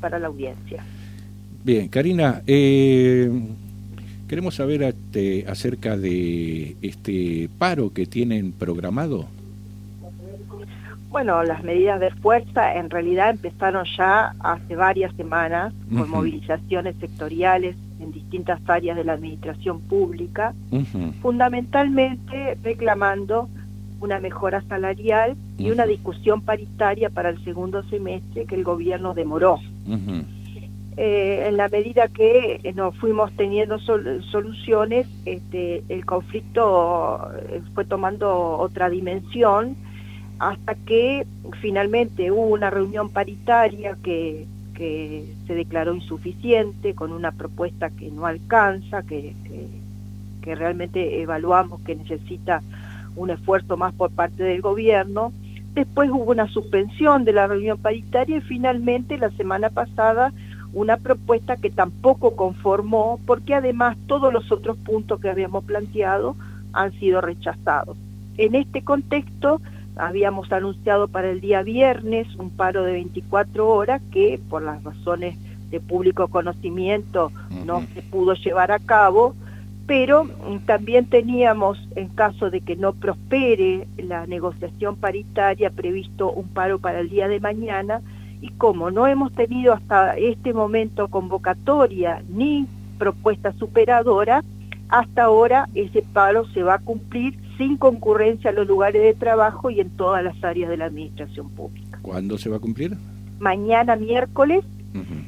para la audiencia. Bien, Karina, eh, queremos saber este, acerca de este paro que tienen programado. Bueno, las medidas de fuerza en realidad empezaron ya hace varias semanas con movilizaciones sectoriales en distintas áreas de la administración pública, fundamentalmente reclamando una mejora salarial y una discusión paritaria para el segundo semestre que el gobierno demoró. Eh, en la medida que eh, nos fuimos teniendo soluciones, este, el conflicto eh, fue tomando otra dimensión hasta que finalmente hubo una reunión paritaria que, se declaró insuficiente, con una propuesta que no alcanza, que, que realmente evaluamos que necesita un esfuerzo más por parte del gobierno. Después hubo una suspensión de la reunión paritaria y finalmente la semana pasada una propuesta que tampoco conformó porque además todos los otros puntos que habíamos planteado han sido rechazados. En este contexto habíamos anunciado para el día viernes un paro de 24 horas que por las razones de público conocimiento no se pudo llevar a cabo, pero también teníamos, en caso de que no prospere la negociación paritaria, previsto un paro para el día de mañana, y como no hemos tenido hasta este momento convocatoria ni propuesta superadora, hasta ahora ese paro se va a cumplir sin concurrencia a los lugares de trabajo y en todas las áreas de la administración pública. ¿Cuándo se va a cumplir? Mañana miércoles,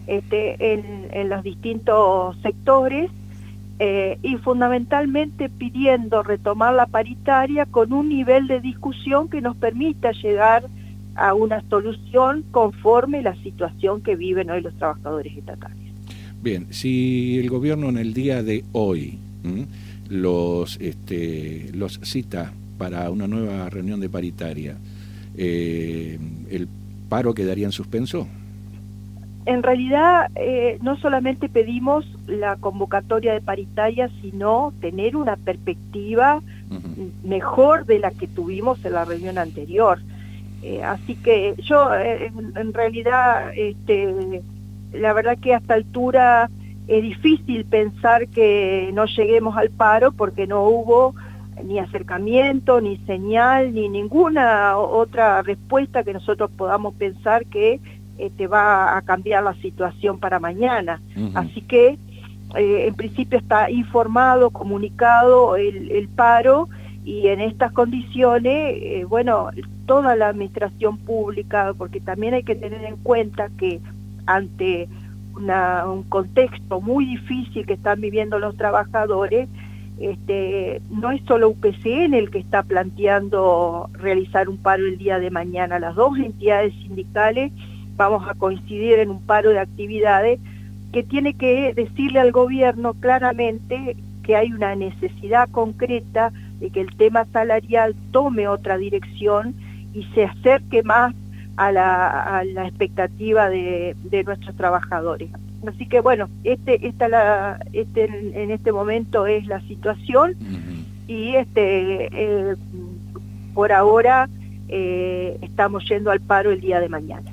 este, en, los distintos sectores eh, y fundamentalmente pidiendo retomar la paritaria con un nivel de discusión que nos permita llegar a una solución conforme la situación que viven hoy los trabajadores estatales. Bien, si el gobierno en el día de hoy los, este, los cita para una nueva reunión de paritaria, eh, ¿el paro quedaría en suspenso? En realidad, eh, no solamente pedimos la convocatoria de paritaria, sino tener una perspectiva mejor de la que tuvimos en la reunión anterior. Eh, así que yo eh, en, realidad, este, la verdad que a esta altura es difícil pensar que no lleguemos al paro porque no hubo ni acercamiento, ni señal, ni ninguna otra respuesta que nosotros podamos pensar que este, va a cambiar la situación para mañana. Así que eh, en principio está informado, comunicado el, paro y en estas condiciones, eh, bueno, toda la administración pública, porque también hay que tener en cuenta que ante un contexto muy difícil que están viviendo los trabajadores, este, no es solo UPCN el que está planteando realizar un paro el día de mañana, las dos entidades sindicales vamos a coincidir en un paro de actividades que tiene que decirle al gobierno claramente que hay una necesidad concreta de que el tema salarial tome otra dirección y se acerque más a la, expectativa de, nuestros trabajadores. Así que bueno, este, esta la, este, en este momento es la situación y este, eh, por ahora eh, estamos yendo al paro el día de mañana.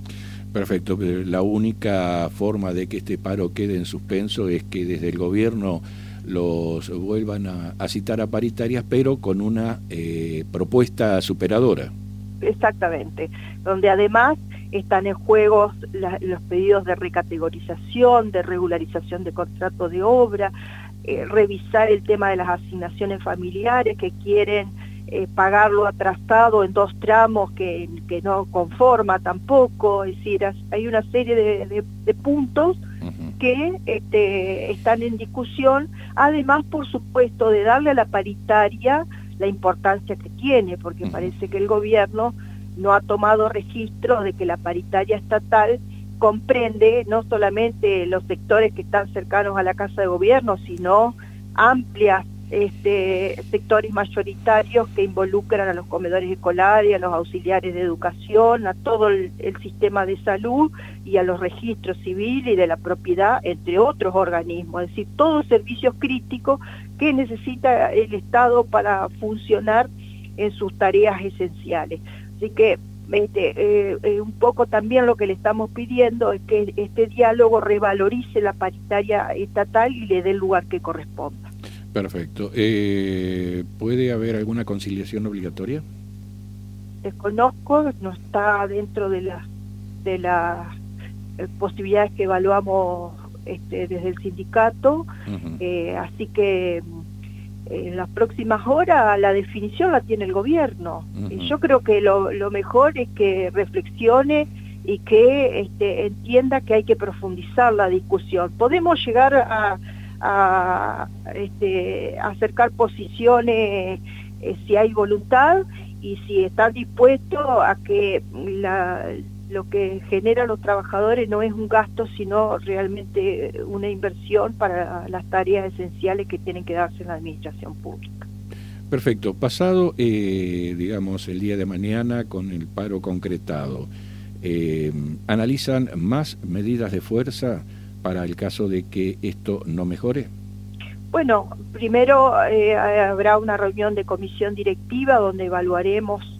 Perfecto, la única forma de que este paro quede en suspenso es que desde el gobierno los vuelvan a, citar a paritarias, pero con una eh, propuesta superadora. Exactamente, donde además están en juego los pedidos de recategorización, de regularización de contrato de obra, eh, revisar el tema de las asignaciones familiares que quieren eh, pagarlo atrasado en dos tramos que, no conforma tampoco, es decir, hay una serie de, puntos que este, están en discusión, además, por supuesto, de darle a la paritaria la importancia que tiene, porque parece que el gobierno no ha tomado registro de que la paritaria estatal comprende no solamente los sectores que están cercanos a la Casa de Gobierno, sino amplias este, sectores mayoritarios que involucran a los comedores escolares, a los auxiliares de educación, a todo el, sistema de salud y a los registros civiles y de la propiedad, entre otros organismos, es decir, todos servicios críticos que necesita el Estado para funcionar en sus tareas esenciales. Así que este, eh, eh, un poco también lo que le estamos pidiendo es que este diálogo revalorice la paritaria estatal y le dé el lugar que corresponda. Perfecto. Eh, ¿Puede haber alguna conciliación obligatoria? Desconozco, no está dentro de las de las posibilidades que evaluamos este, desde el sindicato, así que en las próximas horas la definición la tiene el gobierno. y yo creo que lo, mejor es que reflexione y que este, entienda que hay que profundizar la discusión. Podemos llegar a, este, acercar posiciones eh, si hay voluntad y si están dispuestos a que la, lo que generan los trabajadores no es un gasto, sino realmente una inversión para las tareas esenciales que tienen que darse en la administración pública. Perfecto. Pasado, eh, digamos, el día de mañana con el paro concretado, eh, ¿analizan más medidas de fuerza para el caso de que esto no mejore? Bueno, primero eh, habrá una reunión de comisión directiva donde evaluaremos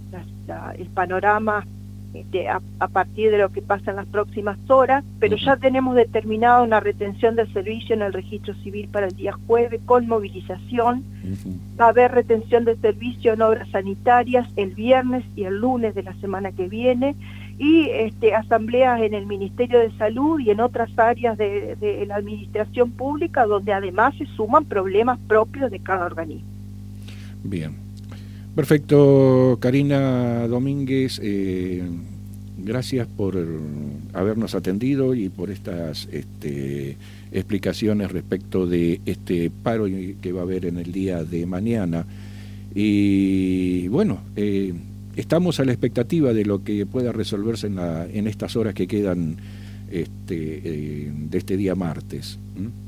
el panorama este, a, partir de lo que pasa en las próximas horas, pero ya tenemos determinado una retención del servicio en el registro civil para el día jueves con movilización. Va a haber retención de servicio en obras sanitarias el viernes y el lunes de la semana que viene y este, asambleas en el Ministerio de Salud y en otras áreas de, la administración pública donde además se suman problemas propios de cada organismo. Bien. Perfecto, Karina Domínguez, eh, gracias por habernos atendido y por estas este, explicaciones respecto de este paro que va a haber en el día de mañana. Y bueno, eh, estamos a la expectativa de lo que pueda resolverse en, en estas horas que quedan este, eh, de este día martes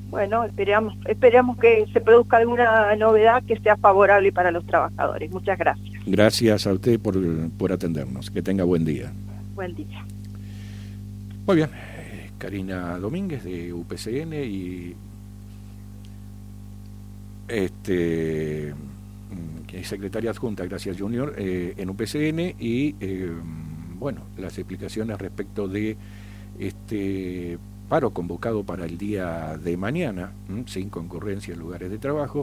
bueno, esperamos, esperamos que se produzca alguna novedad que sea favorable para los trabajadores. Muchas gracias. Gracias a usted por, por atendernos. Que tenga buen día. Buen día. Muy bien. Karina Domínguez de UPCN y este mm, secretaria adjunta, gracias Junior, eh, en UPCN y eh, bueno, las explicaciones respecto de este paro convocado para el día de mañana, sin concurrencia en lugares de trabajo,